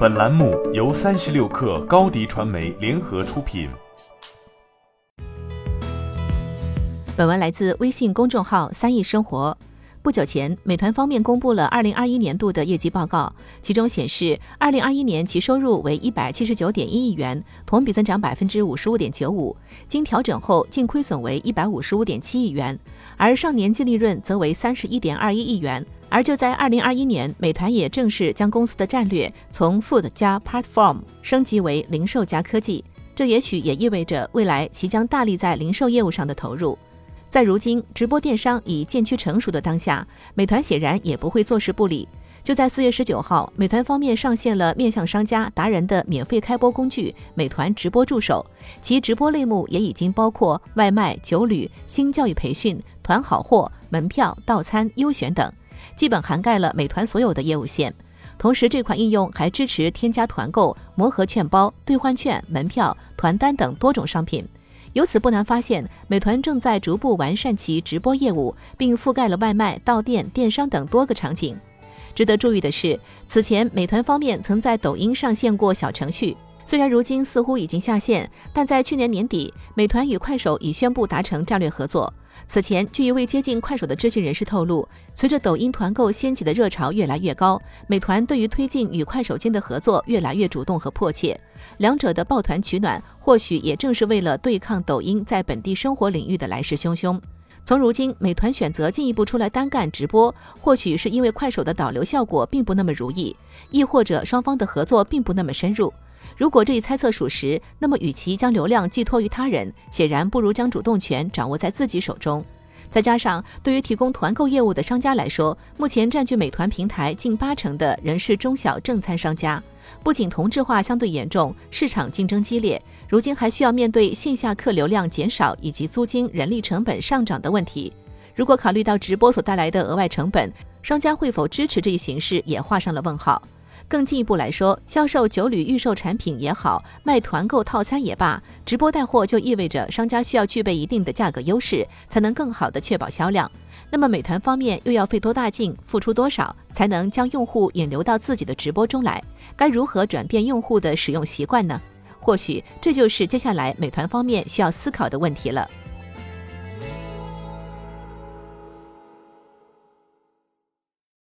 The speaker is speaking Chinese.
本栏目由三十六氪高低传媒联合出品。本文来自微信公众号“三亿生活”。不久前，美团方面公布了二零二一年度的业绩报告，其中显示，二零二一年其收入为一百七十九点一亿元，同比增长百分之五十五点九五，经调整后净亏损为一百五十五点七亿元，而上年净利润则为三十一点二一亿元。而就在二零二一年，美团也正式将公司的战略从 Food 加 Platform 升级为零售加科技。这也许也意味着未来其将大力在零售业务上的投入。在如今直播电商已渐趋成熟的当下，美团显然也不会坐视不理。就在四月十九号，美团方面上线了面向商家达人的免费开播工具——美团直播助手，其直播类目也已经包括外卖、酒旅、新教育培训、团好货、门票、到餐、优选等。基本涵盖了美团所有的业务线，同时这款应用还支持添加团购、魔盒券包、兑换券、门票、团单等多种商品。由此不难发现，美团正在逐步完善其直播业务，并覆盖了外卖、到店、电商等多个场景。值得注意的是，此前美团方面曾在抖音上线过小程序，虽然如今似乎已经下线，但在去年年底，美团与快手已宣布达成战略合作。此前，据一位接近快手的知情人士透露，随着抖音团购掀起的热潮越来越高，美团对于推进与快手间的合作越来越主动和迫切。两者的抱团取暖，或许也正是为了对抗抖音在本地生活领域的来势汹汹。从如今美团选择进一步出来单干直播，或许是因为快手的导流效果并不那么如意，亦或者双方的合作并不那么深入。如果这一猜测属实，那么与其将流量寄托于他人，显然不如将主动权掌握在自己手中。再加上，对于提供团购业务的商家来说，目前占据美团平台近八成的仍是中小正餐商家。不仅同质化相对严重，市场竞争激烈，如今还需要面对线下客流量减少以及租金、人力成本上涨的问题。如果考虑到直播所带来的额外成本，商家会否支持这一形式，也画上了问号。更进一步来说，销售酒旅预售产品也好，卖团购套餐也罢，直播带货就意味着商家需要具备一定的价格优势，才能更好的确保销量。那么美团方面又要费多大劲，付出多少，才能将用户引流到自己的直播中来？该如何转变用户的使用习惯呢？或许这就是接下来美团方面需要思考的问题了。